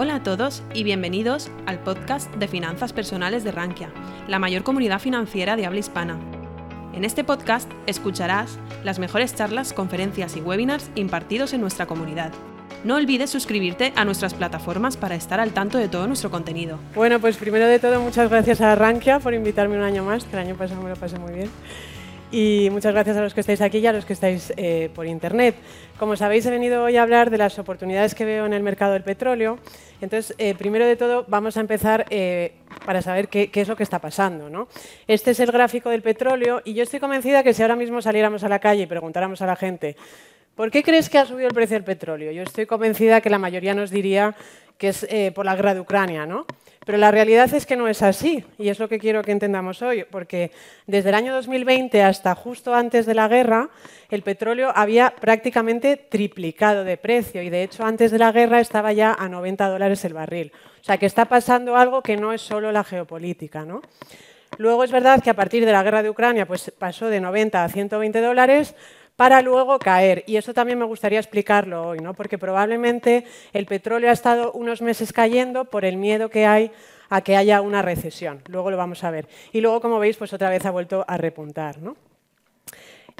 Hola a todos y bienvenidos al podcast de Finanzas Personales de Rankia, la mayor comunidad financiera de habla hispana. En este podcast escucharás las mejores charlas, conferencias y webinars impartidos en nuestra comunidad. No olvides suscribirte a nuestras plataformas para estar al tanto de todo nuestro contenido. Bueno, pues primero de todo, muchas gracias a Rankia por invitarme un año más, el año pasado me lo pasé muy bien. Y muchas gracias a los que estáis aquí y a los que estáis eh, por internet. Como sabéis, he venido hoy a hablar de las oportunidades que veo en el mercado del petróleo. Entonces, eh, primero de todo, vamos a empezar eh, para saber qué, qué, es lo que está pasando. ¿no? Este es el gráfico del petróleo y yo estoy convencida que si ahora mismo saliéramos a la calle y preguntáramos a la gente ¿Por qué crees que ha subido el precio del petróleo? Yo estoy convencida que la mayoría nos diría que es por la guerra de Ucrania, ¿no? Pero la realidad es que no es así, y es lo que quiero que entendamos hoy, porque desde el año 2020 hasta justo antes de la guerra, el petróleo había prácticamente triplicado de precio, y de hecho antes de la guerra estaba ya a 90 dólares el barril. O sea que está pasando algo que no es solo la geopolítica, ¿no? Luego es verdad que a partir de la guerra de Ucrania pues, pasó de 90 a 120 dólares, para luego caer. Y eso también me gustaría explicarlo hoy, ¿no? porque probablemente el petróleo ha estado unos meses cayendo por el miedo que hay a que haya una recesión. Luego lo vamos a ver. Y luego, como veis, pues otra vez ha vuelto a repuntar. ¿no?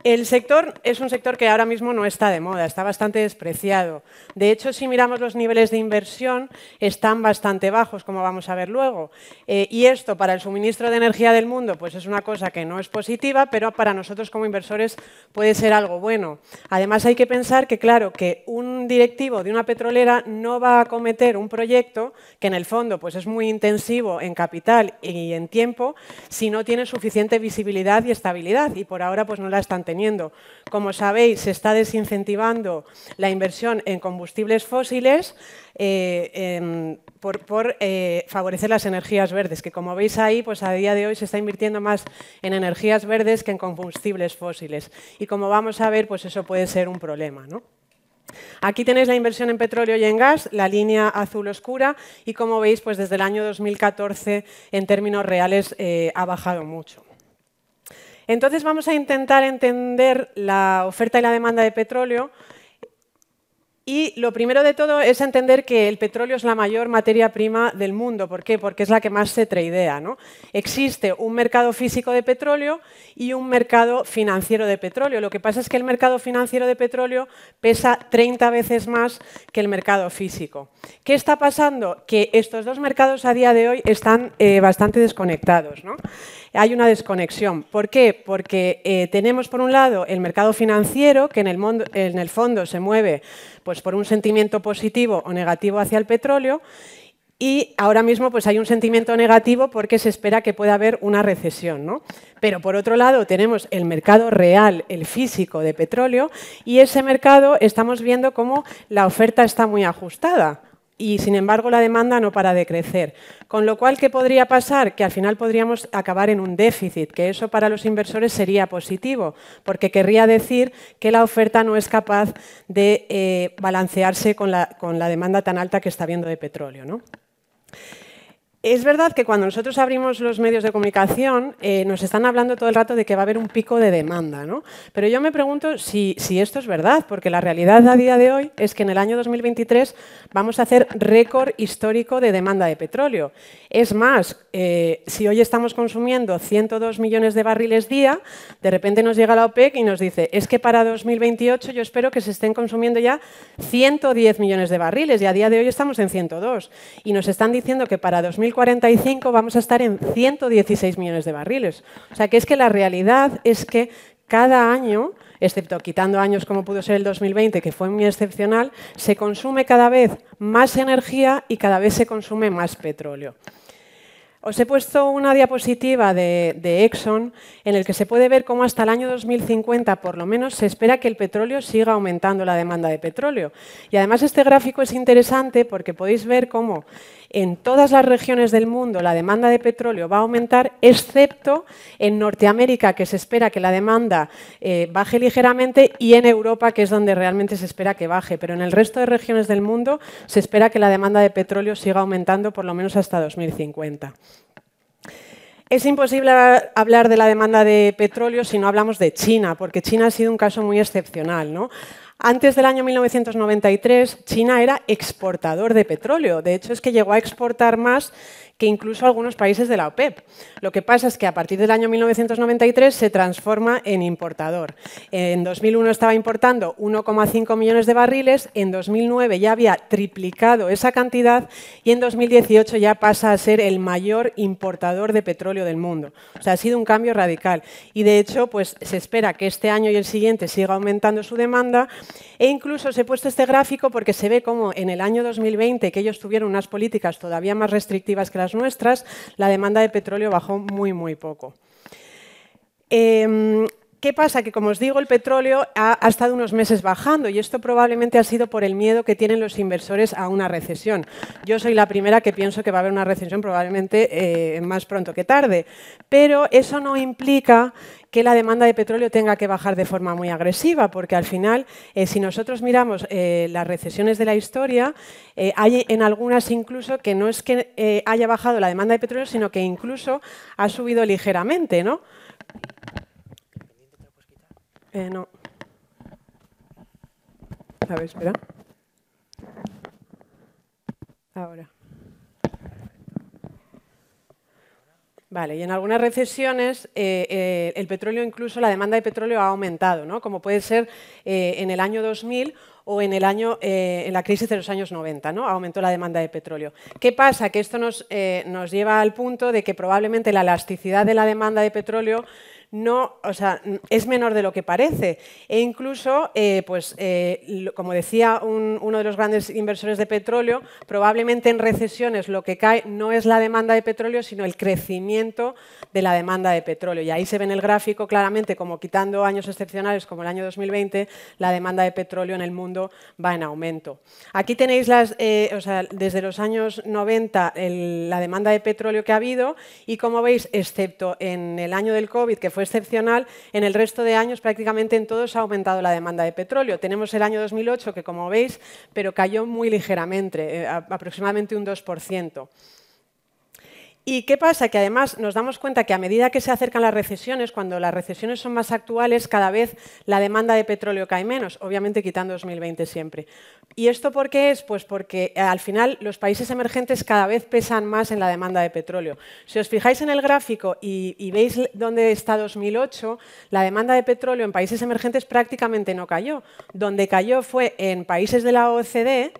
El sector es un sector que ahora mismo no está de moda, está bastante despreciado. De hecho, si miramos los niveles de inversión, están bastante bajos, como vamos a ver luego. Eh, y esto para el suministro de energía del mundo pues es una cosa que no es positiva, pero para nosotros como inversores puede ser algo bueno. Además, hay que pensar que, claro, que un directivo de una petrolera no va a cometer un proyecto que en el fondo pues es muy intensivo en capital y en tiempo si no tiene suficiente visibilidad y estabilidad. Y por ahora pues no la están teniendo. Como sabéis, se está desincentivando la inversión en combustibles fósiles eh, por, eh, favorecer las energías verdes, que como veis ahí, pues a día de hoy se está invirtiendo más en energías verdes que en combustibles fósiles. Y como vamos a ver, pues eso puede ser un problema. Aquí tenéis la inversión en petróleo y en gas, la línea azul oscura, y como veis, pues desde el año 2014 en términos reales eh, ha bajado mucho. Entonces vamos a intentar entender la oferta y la demanda de petróleo y lo primero de todo es entender que el petróleo es la mayor materia prima del mundo. ¿Por qué? Porque es la que más se tradea. ¿no? Existe un mercado físico de petróleo y un mercado financiero de petróleo. Lo que pasa es que el mercado financiero de petróleo pesa 30 veces más que el mercado físico. ¿Qué está pasando? Que estos dos mercados a día de hoy están eh, bastante desconectados. ¿no? Hay una desconexión. ¿Por qué? Porque eh, tenemos por un lado el mercado financiero, que en el, mundo, en el fondo se mueve pues, por un sentimiento positivo o negativo hacia el petróleo, y ahora mismo pues, hay un sentimiento negativo porque se espera que pueda haber una recesión. ¿no? Pero por otro lado tenemos el mercado real, el físico de petróleo, y ese mercado estamos viendo cómo la oferta está muy ajustada y sin embargo la demanda no para de crecer. Con lo cual, ¿qué podría pasar? Que al final podríamos acabar en un déficit, que eso para los inversores sería positivo, porque querría decir que la oferta no es capaz de eh, balancearse con la, con la, demanda tan alta que está habiendo de petróleo. ¿no? Es verdad que cuando nosotros abrimos los medios de comunicación eh, nos están hablando todo el rato de que va a haber un pico de demanda, ¿no? Pero yo me pregunto si, si, esto es verdad, porque la realidad a día de hoy es que en el año 2023 vamos a hacer récord histórico de demanda de petróleo. Es más, eh, si hoy estamos consumiendo 102 millones de barriles día, de repente nos llega la OPEC y nos dice, es que para 2028 yo espero que se estén consumiendo ya 110 millones de barriles y a día de hoy estamos en 102. Y nos están diciendo que para 2028 2045 vamos a estar en 116 millones de barriles. O sea que es que la realidad es que cada año, excepto quitando años como pudo ser el 2020, que fue muy excepcional, se consume cada vez más energía y cada vez se consume más petróleo. Os he puesto una diapositiva de, Exxon en el que se puede ver cómo hasta el año 2050 por lo menos se espera que el petróleo siga aumentando la demanda de petróleo. Y además este gráfico es interesante porque podéis ver cómo en todas las regiones del mundo la demanda de petróleo va a aumentar, excepto en Norteamérica, que se espera que la demanda eh, baje ligeramente, y en Europa, que es donde realmente se espera que baje. Pero en el resto de regiones del mundo se espera que la demanda de petróleo siga aumentando por lo menos hasta 2050. Es imposible hablar de la demanda de petróleo si no hablamos de China, porque China ha sido un caso muy excepcional. ¿no? Antes del año 1993, China era exportador de petróleo. De hecho, es que llegó a exportar más que incluso algunos países de la OPEP. Lo que pasa es que a partir del año 1993 se transforma en importador. En 2001 estaba importando 1,5 millones de barriles, en 2009 ya había triplicado esa cantidad y en 2018 ya pasa a ser el mayor importador de petróleo del mundo. O sea, ha sido un cambio radical y de hecho pues, se espera que este año y el siguiente siga aumentando su demanda e incluso os he puesto este gráfico porque se ve como en el año 2020, que ellos tuvieron unas políticas todavía más restrictivas que las nuestras, la demanda de petróleo bajó muy, muy poco. Em, ¿Qué pasa? Que, como os digo, el petróleo ha, estado unos meses bajando y esto probablemente ha sido por el miedo que tienen los inversores a una recesión. Yo soy la primera que pienso que va a haber una recesión probablemente eh, más pronto que tarde, pero eso no implica que la demanda de petróleo tenga que bajar de forma muy agresiva, porque al final, eh, si nosotros miramos eh, las recesiones de la historia, hay en algunas incluso que no es que haya bajado la demanda de petróleo, sino que incluso ha subido ligeramente, ¿no? Eh, no. A ver, espera. Ahora. Vale, y en algunas recesiones eh, eh, el petróleo, incluso la demanda de petróleo ha aumentado, ¿no? como puede ser en el año 2000 o en, el año, en la crisis de los años 90, ¿no? aumentó la demanda de petróleo. ¿Qué pasa? Que esto nos, nos lleva al punto de que probablemente la elasticidad de la demanda de petróleo no, o sea, es menor de lo que parece. E incluso, eh, pues, eh, como decía uno de los grandes inversores de petróleo, probablemente en recesiones lo que cae no es la demanda de petróleo, sino el crecimiento de la demanda de petróleo. Y ahí se ve en el gráfico claramente, como quitando años excepcionales como el año 2020, la demanda de petróleo en el mundo va en aumento. Aquí tenéis las, eh, o sea, desde los años 90 la demanda de petróleo que ha habido y como veis, excepto en el año del COVID, que fue excepcional, en el resto de años prácticamente en todos ha aumentado la demanda de petróleo. Tenemos el año 2008 que como veis, pero cayó muy ligeramente, eh, aproximadamente un 2%. ¿Y qué pasa? Que además nos damos cuenta que a medida que se acercan las recesiones, cuando las recesiones son más actuales, cada vez la demanda de petróleo cae menos, obviamente quitando 2020 siempre. ¿Y esto por qué es? Pues porque eh, al final los países emergentes cada vez pesan más en la demanda de petróleo. Si os fijáis en el gráfico y, y veis dónde está 2008, la demanda de petróleo en países emergentes prácticamente no cayó. Donde cayó fue en países de la OCDE,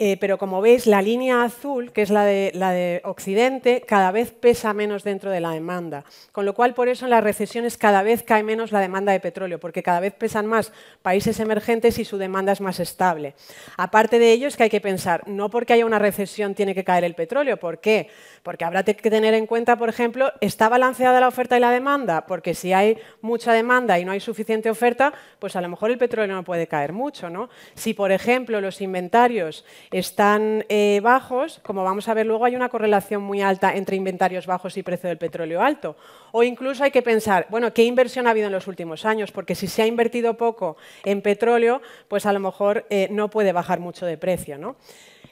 eh, pero como veis, la línea azul, que es la de, la de, Occidente, cada vez pesa menos dentro de la demanda. Con lo cual, por eso en las recesiones cada vez cae menos la demanda de petróleo, porque cada vez pesan más países emergentes y su demanda es más estable. Aparte de ello, es que hay que pensar, no porque haya una recesión tiene que caer el petróleo. ¿Por qué? Porque habrá que tener en cuenta, por ejemplo, ¿está balanceada la oferta y la demanda? Porque si hay mucha demanda y no hay suficiente oferta, pues a lo mejor el petróleo no puede caer mucho. ¿no? Si, por ejemplo, los inventarios están eh, bajos, como vamos a ver luego, hay una correlación muy alta entre inventarios bajos y precio del petróleo alto. O incluso hay que pensar, bueno, ¿qué inversión ha habido en los últimos años? Porque si se ha invertido poco en petróleo, pues a lo mejor eh, no puede bajar mucho de precio. ¿no?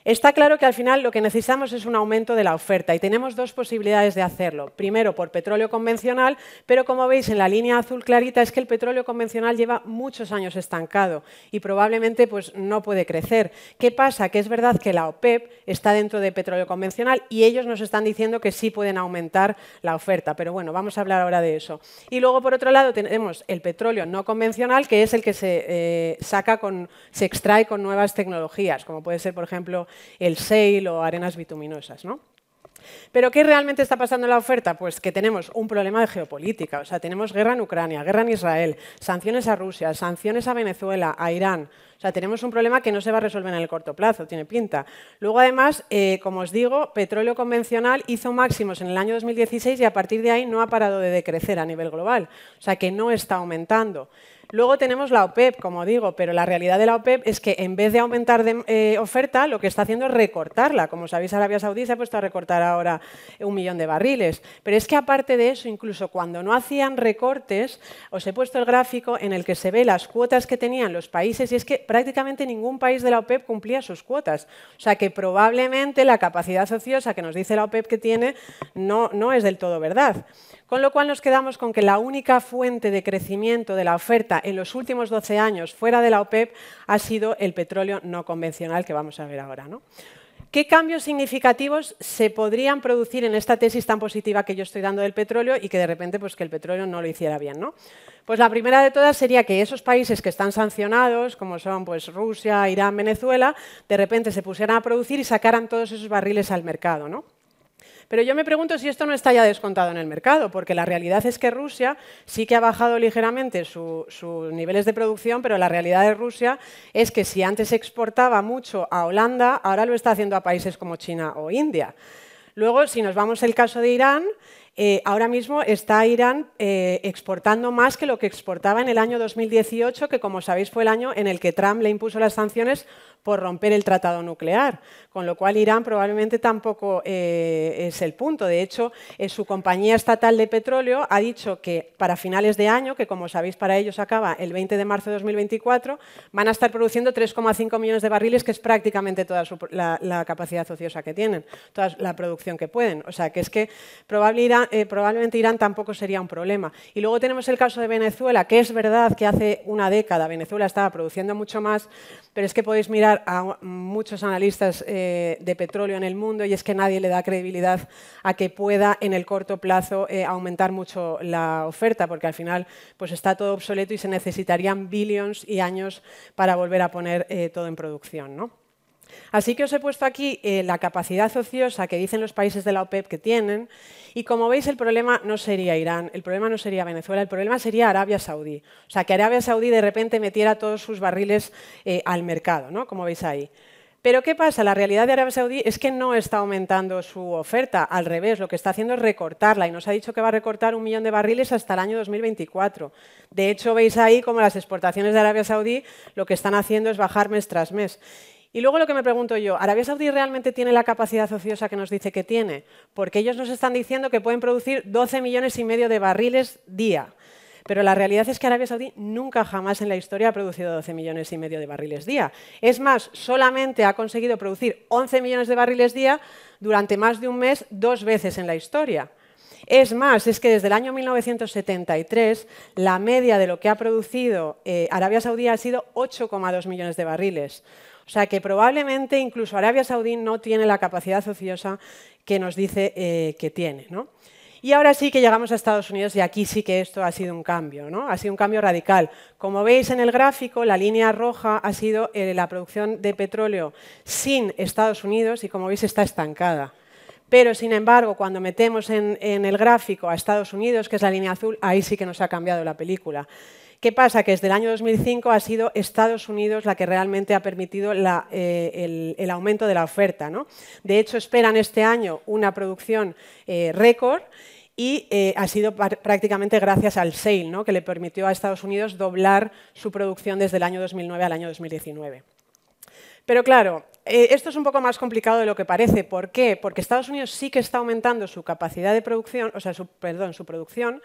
Está claro que al final lo que necesitamos es un aumento de la oferta y tenemos dos posibilidades de hacerlo. Primero, por petróleo convencional, pero como veis en la línea azul clarita es que el petróleo convencional lleva muchos años estancado y probablemente pues, no puede crecer. ¿Qué pasa? Que es verdad que la OPEP está dentro de petróleo convencional y ellos nos están diciendo que sí pueden aumentar la oferta, pero bueno, vamos a hablar ahora de eso. Y luego, por otro lado, tenemos el petróleo no convencional, que es el que se eh, saca con, se extrae con nuevas tecnologías, como puede ser, por ejemplo, el shale o arenas bituminosas. ¿no? ¿Pero qué realmente está pasando en la oferta? Pues que tenemos un problema de geopolítica, o sea, tenemos guerra en Ucrania, guerra en Israel, sanciones a Rusia, sanciones a Venezuela, a Irán. O sea, tenemos un problema que no se va a resolver en el corto plazo, tiene pinta. Luego, además, eh, como os digo, petróleo convencional hizo máximos en el año 2016 y a partir de ahí no ha parado de decrecer a nivel global. O sea, que no está aumentando. Luego tenemos la OPEP, como digo, pero la realidad de la OPEP es que en vez de aumentar de, eh, oferta, lo que está haciendo es recortarla. Como sabéis, Arabia Saudí se ha puesto a recortar ahora un millón de barriles. Pero es que aparte de eso, incluso cuando no hacían recortes, os he puesto el gráfico en el que se ve las cuotas que tenían los países y es que prácticamente ningún país de la OPEP cumplía sus cuotas. O sea que probablemente la capacidad ociosa que nos dice la OPEP que tiene no, no es del todo verdad. Con lo cual nos quedamos con que la única fuente de crecimiento de la oferta en los últimos 12 años fuera de la OPEP ha sido el petróleo no convencional que vamos a ver ahora. ¿no? ¿Qué cambios significativos se podrían producir en esta tesis tan positiva que yo estoy dando del petróleo y que de repente pues, que el petróleo no lo hiciera bien? ¿no? Pues la primera de todas sería que esos países que están sancionados, como son pues, Rusia, Irán, Venezuela, de repente se pusieran a producir y sacaran todos esos barriles al mercado. ¿no? Pero yo me pregunto si esto no está ya descontado en el mercado, porque la realidad es que Rusia sí que ha bajado ligeramente sus niveles de producción, pero la realidad de Rusia es que si antes exportaba mucho a Holanda, ahora lo está haciendo a países como China o India. Luego, si nos vamos al caso de Irán, eh, ahora mismo está Irán eh, exportando más que lo que exportaba en el año 2018, que como sabéis fue el año en el que Trump le impuso las sanciones por romper el tratado nuclear, con lo cual Irán probablemente tampoco eh, es el punto. De hecho, su compañía estatal de petróleo ha dicho que para finales de año, que como sabéis para ellos acaba el 20 de marzo de 2024, van a estar produciendo 3,5 millones de barriles, que es prácticamente toda la, capacidad ociosa que tienen, toda la producción que pueden. O sea, que es que eh, probablemente Irán tampoco sería un problema. Y luego tenemos el caso de Venezuela, que es verdad que hace una década Venezuela estaba produciendo mucho más, pero es que podéis mirar a muchos analistas eh, de petróleo en el mundo y es que nadie le da credibilidad a que pueda en el corto plazo eh, aumentar mucho la oferta, porque al final pues está todo obsoleto y se necesitarían billions y años para volver a poner eh, todo en producción. ¿no? Así que os he puesto aquí eh, la capacidad ociosa que dicen los países de la OPEP que tienen y como veis el problema no sería Irán, el problema no sería Venezuela, el problema sería Arabia Saudí. O sea, que Arabia Saudí de repente metiera todos sus barriles eh, al mercado, ¿no? como veis ahí. Pero ¿qué pasa? La realidad de Arabia Saudí es que no está aumentando su oferta, al revés, lo que está haciendo es recortarla y nos ha dicho que va a recortar un millón de barriles hasta el año 2024. De hecho, veis ahí como las exportaciones de Arabia Saudí lo que están haciendo es bajar mes tras mes. Y luego lo que me pregunto yo, ¿Arabia Saudí realmente tiene la capacidad ociosa que nos dice que tiene? Porque ellos nos están diciendo que pueden producir 12 millones y medio de barriles día. Pero la realidad es que Arabia Saudí nunca jamás en la historia ha producido 12 millones y medio de barriles día. Es más, solamente ha conseguido producir 11 millones de barriles día durante más de un mes dos veces en la historia. Es más, es que desde el año 1973 la media de lo que ha producido eh, Arabia Saudí ha sido 8,2 millones de barriles. O sea que probablemente incluso Arabia Saudí no tiene la capacidad ociosa que nos dice eh, que tiene. Y ahora sí que llegamos a Estados Unidos y aquí sí que esto ha sido un cambio, ¿no? ha sido un cambio radical. Como veis en el gráfico, la línea roja ha sido eh, la producción de petróleo sin Estados Unidos y como veis está estancada. Pero, sin embargo, cuando metemos en, el gráfico a Estados Unidos, que es la línea azul, ahí sí que nos ha cambiado la película. ¿Qué pasa? Que desde el año 2005 ha sido Estados Unidos la que realmente ha permitido eh, el, aumento de la oferta. De hecho, esperan este año una producción eh, récord y eh, ha sido prácticamente gracias al sale, que le permitió a Estados Unidos doblar su producción desde el año 2009 al año 2019. Pero claro, esto es un poco más complicado de lo que parece. ¿Por qué? Porque Estados Unidos sí que está aumentando su capacidad de producción, o sea, perdón, su producción,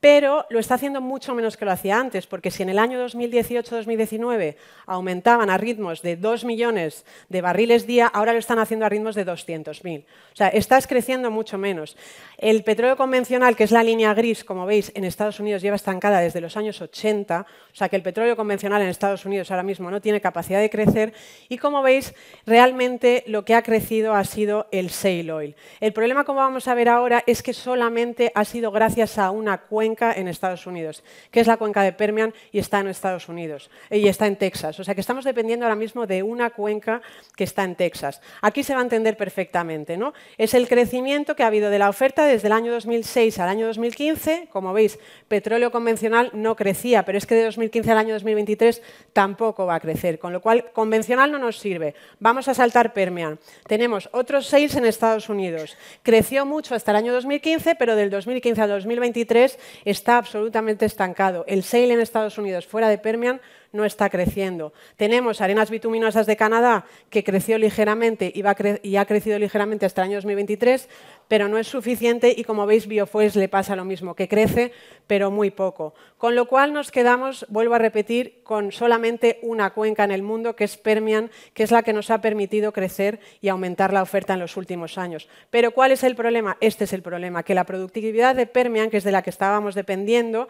pero lo está haciendo mucho menos que lo hacía antes, porque si en el año 2018-2019 aumentaban a ritmos de 2 millones de barriles día, ahora lo están haciendo a ritmos de 200.000. O sea, estás creciendo mucho menos. El petróleo convencional, que es la línea gris, como veis, en Estados Unidos lleva estancada desde los años 80, o sea que el petróleo convencional en Estados Unidos ahora mismo no tiene capacidad de crecer, y como veis, realmente lo que ha crecido ha sido el shale oil. El problema, como vamos a ver ahora, es que solamente ha sido gracias a una cuenta en Estados Unidos, que es la cuenca de Permian y está en Estados Unidos y está en Texas. O sea que estamos dependiendo ahora mismo de una cuenca que está en Texas. Aquí se va a entender perfectamente. ¿no? Es el crecimiento que ha habido de la oferta desde el año 2006 al año 2015. Como veis, petróleo convencional no crecía, pero es que de 2015 al año 2023 tampoco va a crecer, con lo cual convencional no nos sirve. Vamos a saltar Permian. Tenemos otros seis en Estados Unidos. Creció mucho hasta el año 2015, pero del 2015 al 2023 está absolutamente estancado. El sale en Estados Unidos fuera de Permian no está creciendo. Tenemos arenas bituminosas de Canadá que creció ligeramente y, ha crecido ligeramente hasta el año 2023, pero no es suficiente y como veis Biofuels le pasa lo mismo, que crece pero muy poco. Con lo cual nos quedamos, vuelvo a repetir, con solamente una cuenca en el mundo que es Permian, que es la que nos ha permitido crecer y aumentar la oferta en los últimos años. Pero ¿cuál es el problema? Este es el problema, que la productividad de Permian, que es de la que estábamos dependiendo,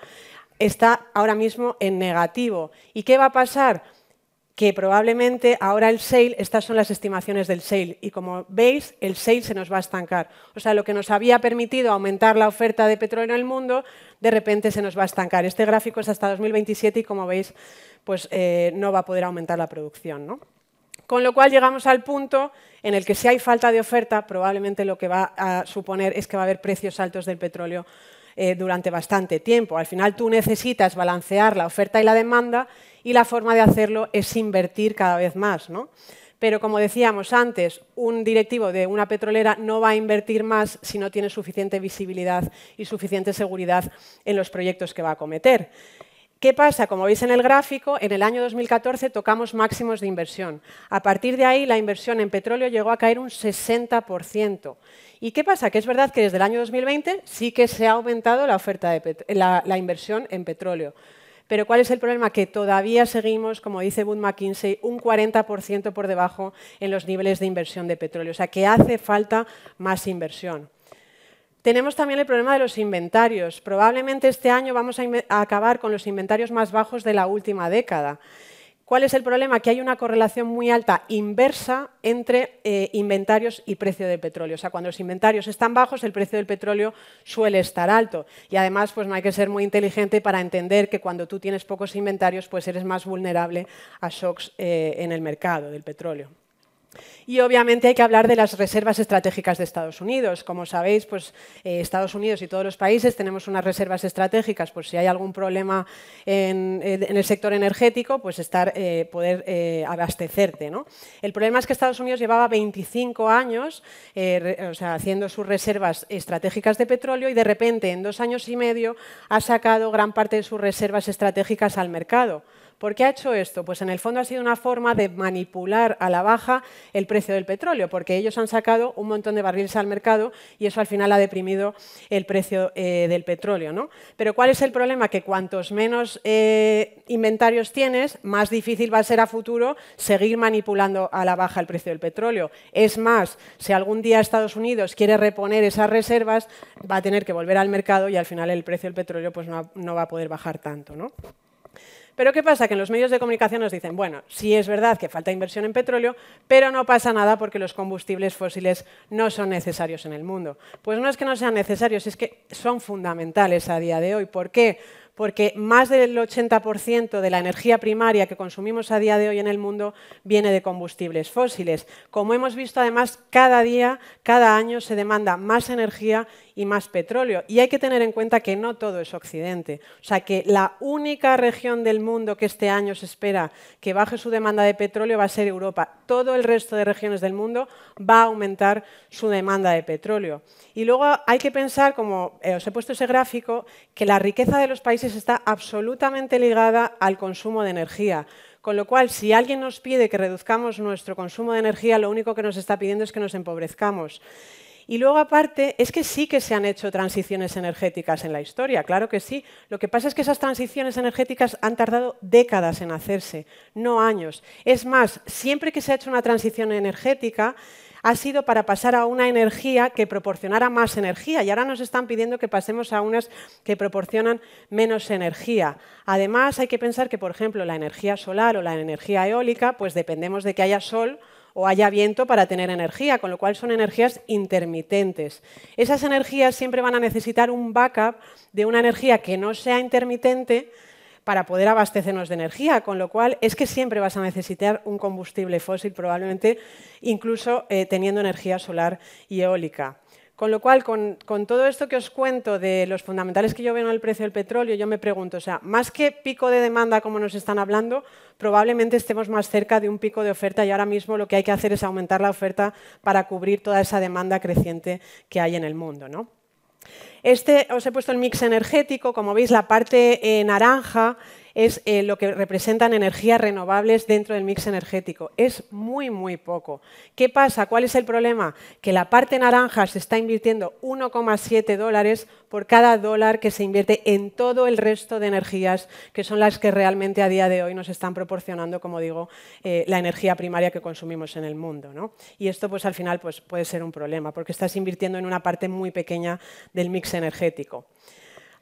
está ahora mismo en negativo. ¿Y qué va a pasar? que probablemente ahora el sale, estas son las estimaciones del sale, y como veis, el sale se nos va a estancar. O sea, lo que nos había permitido aumentar la oferta de petróleo en el mundo, de repente se nos va a estancar. Este gráfico es hasta 2027 y como veis, pues eh, no va a poder aumentar la producción. Con lo cual llegamos al punto en el que si hay falta de oferta, probablemente lo que va a suponer es que va a haber precios altos del petróleo eh, durante bastante tiempo. Al final tú necesitas balancear la oferta y la demanda y la forma de hacerlo es invertir cada vez más. ¿no? Pero como decíamos antes, un directivo de una petrolera no va a invertir más si no tiene suficiente visibilidad y suficiente seguridad en los proyectos que va a cometer. ¿Qué pasa? Como veis en el gráfico, en el año 2014 tocamos máximos de inversión. A partir de ahí, la inversión en petróleo llegó a caer un 60%. ¿Y qué pasa? Que es verdad que desde el año 2020 sí que se ha aumentado la, oferta de la inversión en petróleo. Pero ¿cuál es el problema? Que todavía seguimos, como dice Wood McKinsey, un 40% por debajo en los niveles de inversión de petróleo. O sea, que hace falta más inversión. Tenemos también el problema de los inventarios. Probablemente este año vamos a, acabar con los inventarios más bajos de la última década. ¿Cuál es el problema? Que hay una correlación muy alta inversa entre eh, inventarios y precio del petróleo. O sea, cuando los inventarios están bajos, el precio del petróleo suele estar alto. Y además, pues no hay que ser muy inteligente para entender que cuando tú tienes pocos inventarios, pues eres más vulnerable a shocks eh, en el mercado del petróleo. Y obviamente hay que hablar de las reservas estratégicas de Estados Unidos. Como sabéis, pues, eh, Estados Unidos y todos los países tenemos unas reservas estratégicas por si hay algún problema en, el sector energético, pues estar, eh, poder eh, abastecerte. El problema es que Estados Unidos llevaba 25 años haciendo sus reservas estratégicas de petróleo y de repente en dos años y medio ha sacado gran parte de sus reservas estratégicas al mercado. ¿Por qué ha hecho esto? Pues en el fondo ha sido una forma de manipular a la baja el precio del petróleo, porque ellos han sacado un montón de barriles al mercado y eso al final ha deprimido el precio eh, del petróleo. ¿no? Pero ¿cuál es el problema? Que cuantos menos eh, inventarios tienes, más difícil va a ser a futuro seguir manipulando a la baja el precio del petróleo. Es más, si algún día Estados Unidos quiere reponer esas reservas, va a tener que volver al mercado y al final el precio del petróleo pues, no, no va a poder bajar tanto. ¿no? Pero ¿qué pasa? Que en los medios de comunicación nos dicen, bueno, sí es verdad que falta inversión en petróleo, pero no pasa nada porque los combustibles fósiles no son necesarios en el mundo. Pues no es que no sean necesarios, es que son fundamentales a día de hoy. ¿Por qué? porque más del 80% de la energía primaria que consumimos a día de hoy en el mundo viene de combustibles fósiles. Como hemos visto, además, cada día, cada año se demanda más energía y más petróleo. Y hay que tener en cuenta que no todo es Occidente. O sea, que la única región del mundo que este año se espera que baje su demanda de petróleo va a ser Europa. Todo el resto de regiones del mundo va a aumentar su demanda de petróleo. Y luego hay que pensar, como eh, os he puesto ese gráfico, que la riqueza de los países está absolutamente ligada al consumo de energía. Con lo cual, si alguien nos pide que reduzcamos nuestro consumo de energía, lo único que nos está pidiendo es que nos empobrezcamos. Y luego, aparte, es que sí que se han hecho transiciones energéticas en la historia, claro que sí. Lo que pasa es que esas transiciones energéticas han tardado décadas en hacerse, no años. Es más, siempre que se ha hecho una transición energética, ha sido para pasar a una energía que proporcionara más energía y ahora nos están pidiendo que pasemos a unas que proporcionan menos energía. Además, hay que pensar que, por ejemplo, la energía solar o la energía eólica, pues dependemos de que haya sol o haya viento para tener energía, con lo cual son energías intermitentes. Esas energías siempre van a necesitar un backup de una energía que no sea intermitente, para poder abastecernos de energía, con lo cual es que siempre vas a necesitar un combustible fósil, probablemente incluso eh, teniendo energía solar y eólica. Con lo cual, con, todo esto que os cuento de los fundamentales que yo veo en el precio del petróleo, yo me pregunto, o sea, más que pico de demanda como nos están hablando, probablemente estemos más cerca de un pico de oferta y ahora mismo lo que hay que hacer es aumentar la oferta para cubrir toda esa demanda creciente que hay en el mundo. ¿no? Este, os he puesto el mix energético, como veis la parte eh, naranja es eh, lo que representan energías renovables dentro del mix energético. Es muy, muy poco. ¿Qué pasa? ¿Cuál es el problema? Que la parte naranja se está invirtiendo 1,7 dólares por cada dólar que se invierte en todo el resto de energías que son las que realmente a día de hoy nos están proporcionando, como digo, eh, la energía primaria que consumimos en el mundo. Y esto pues al final pues, puede ser un problema porque estás invirtiendo en una parte muy pequeña del mix energético.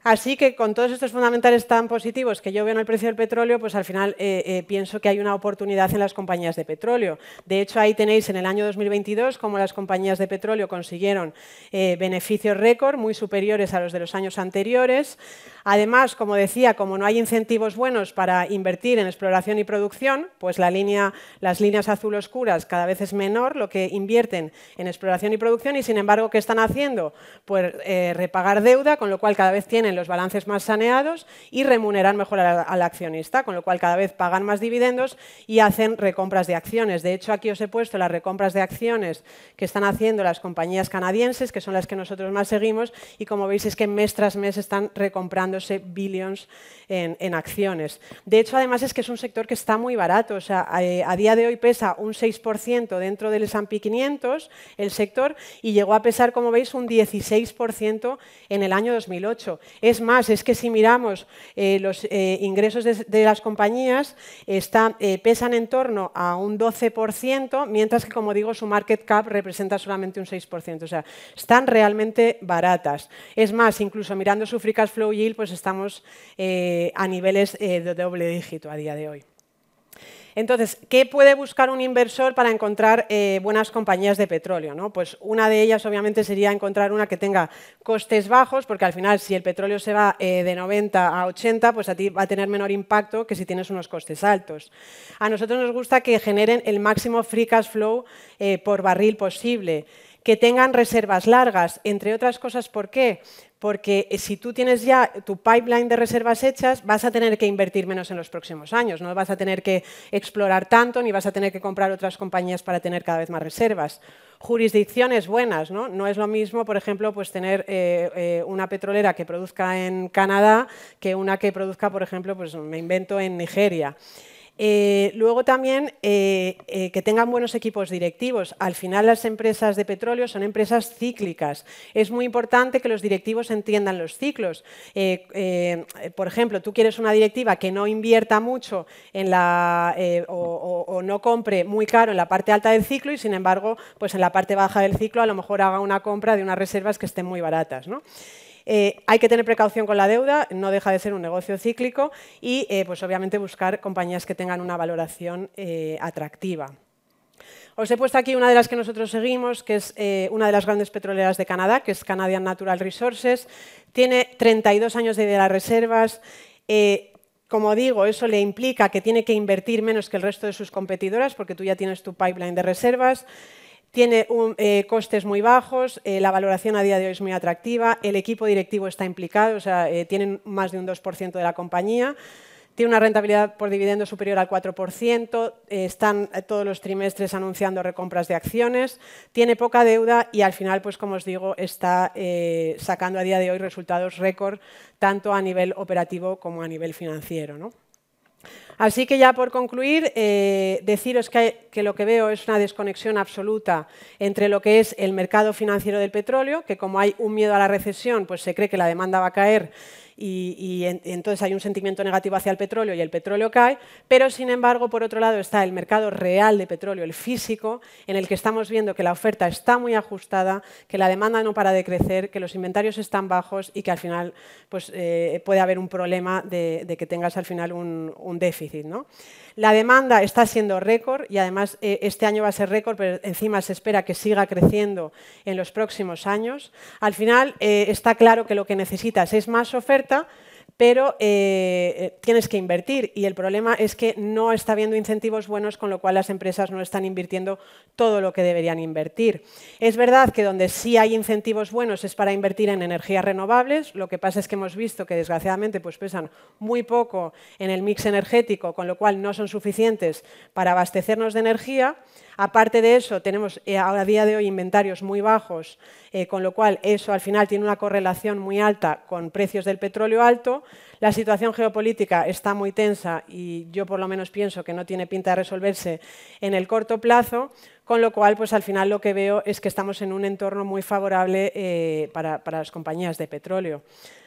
Así que con todos estos fundamentales tan positivos que yo veo en el precio del petróleo, pues al final eh, eh, pienso que hay una oportunidad en las compañías de petróleo. De hecho, ahí tenéis en el año 2022 cómo las compañías de petróleo consiguieron eh, beneficios récord muy superiores a los de los años anteriores. Además, como decía, como no hay incentivos buenos para invertir en exploración y producción, pues la línea, las líneas azul oscuras cada vez es menor lo que invierten en exploración y producción y, sin embargo, ¿qué están haciendo? Pues repagar deuda, con lo cual cada vez tienen los balances más saneados y remuneran mejor al, accionista, con lo cual cada vez pagan más dividendos y hacen recompras de acciones. De hecho, aquí os he puesto las recompras de acciones que están haciendo las compañías canadienses, que son las que nosotros más seguimos, y como veis es que mes tras mes están recomprándose billions en, acciones. De hecho, además es que es un sector que está muy barato, o sea, eh, a, día de hoy pesa un 6% dentro del S&P 500 el sector y llegó a pesar, como veis, un 16% en el año 2008. Es más, es que si miramos eh, los eh, ingresos de, las compañías, eh, pesan en torno a un 12%, mientras que, como digo, su market cap representa solamente un 6%. O sea, están realmente baratas. Es más, incluso mirando su free cash flow yield, pues estamos a niveles de doble dígito a día de hoy. Entonces, ¿qué puede buscar un inversor para encontrar eh, buenas compañías de petróleo? ¿no? Pues una de ellas, obviamente, sería encontrar una que tenga costes bajos, porque al final, si el petróleo se va eh, de 90 a 80, pues a ti va a tener menor impacto que si tienes unos costes altos. A nosotros nos gusta que generen el máximo free cash flow eh, por barril posible que tengan reservas largas, entre otras cosas, ¿por qué? Porque eh, si tú tienes ya tu pipeline de reservas hechas, vas a tener que invertir menos en los próximos años, no vas a tener que explorar tanto ni vas a tener que comprar otras compañías para tener cada vez más reservas. Jurisdicciones buenas, ¿no? No es lo mismo, por ejemplo, pues tener eh, eh, una petrolera que produzca en Canadá que una que produzca, por ejemplo, pues me invento en Nigeria. Eh, luego también eh, eh, que tengan buenos equipos directivos. Al final las empresas de petróleo son empresas cíclicas. Es muy importante que los directivos entiendan los ciclos. por ejemplo, tú quieres una directiva que no invierta mucho en la, o, o, no compre muy caro en la parte alta del ciclo y sin embargo, pues en la parte baja del ciclo a lo mejor haga una compra de unas reservas que estén muy baratas. ¿no? Eh, hay que tener precaución con la deuda, no deja de ser un negocio cíclico y eh, pues obviamente buscar compañías que tengan una valoración eh, atractiva. Os he puesto aquí una de las que nosotros seguimos, que es una de las grandes petroleras de Canadá, que es Canadian Natural Resources. Tiene 32 años de, de las reservas. como digo, eso le implica que tiene que invertir menos que el resto de sus competidoras, porque tú ya tienes tu pipeline de reservas tiene eh, costes muy bajos, eh, la valoración a día de hoy es muy atractiva, el equipo directivo está implicado, o sea, eh, tienen más de un 2% de la compañía, tiene una rentabilidad por dividendo superior al 4%, están todos los trimestres anunciando recompras de acciones, tiene poca deuda y al final, pues como os digo, está sacando a día de hoy resultados récord tanto a nivel operativo como a nivel financiero. ¿no? Así que ya por concluir, eh, deciros que, lo que veo es una desconexión absoluta entre lo que es el mercado financiero del petróleo, que como hay un miedo a la recesión, pues se cree que la demanda va a caer y, entonces hay un sentimiento negativo hacia el petróleo y el petróleo cae, pero sin embargo, por otro lado, está el mercado real de petróleo, el físico, en el que estamos viendo que la oferta está muy ajustada, que la demanda no para de crecer, que los inventarios están bajos y que al final pues, eh, puede haber un problema de, que tengas al final un, déficit. ¿no? La demanda está siendo récord y además eh, este año va a ser récord, pero encima se espera que siga creciendo en los próximos años. Al final eh, está claro que lo que necesitas es más oferta pero eh, eh, tienes que invertir y el problema es que no está habiendo incentivos buenos, con lo cual las empresas no están invirtiendo todo lo que deberían invertir. Es verdad que donde sí hay incentivos buenos es para invertir en energías renovables, lo que pasa es que hemos visto que desgraciadamente pues pesan muy poco en el mix energético, con lo cual no son suficientes para abastecernos de energía. Aparte de eso, tenemos eh, a día de hoy inventarios muy bajos, con lo cual eso al final tiene una correlación muy alta con precios del petróleo alto La situación geopolítica está muy tensa y yo por lo menos pienso que no tiene pinta de resolverse en el corto plazo, con lo cual pues al final lo que veo es que estamos en un entorno muy favorable eh, para, para las compañías de petróleo.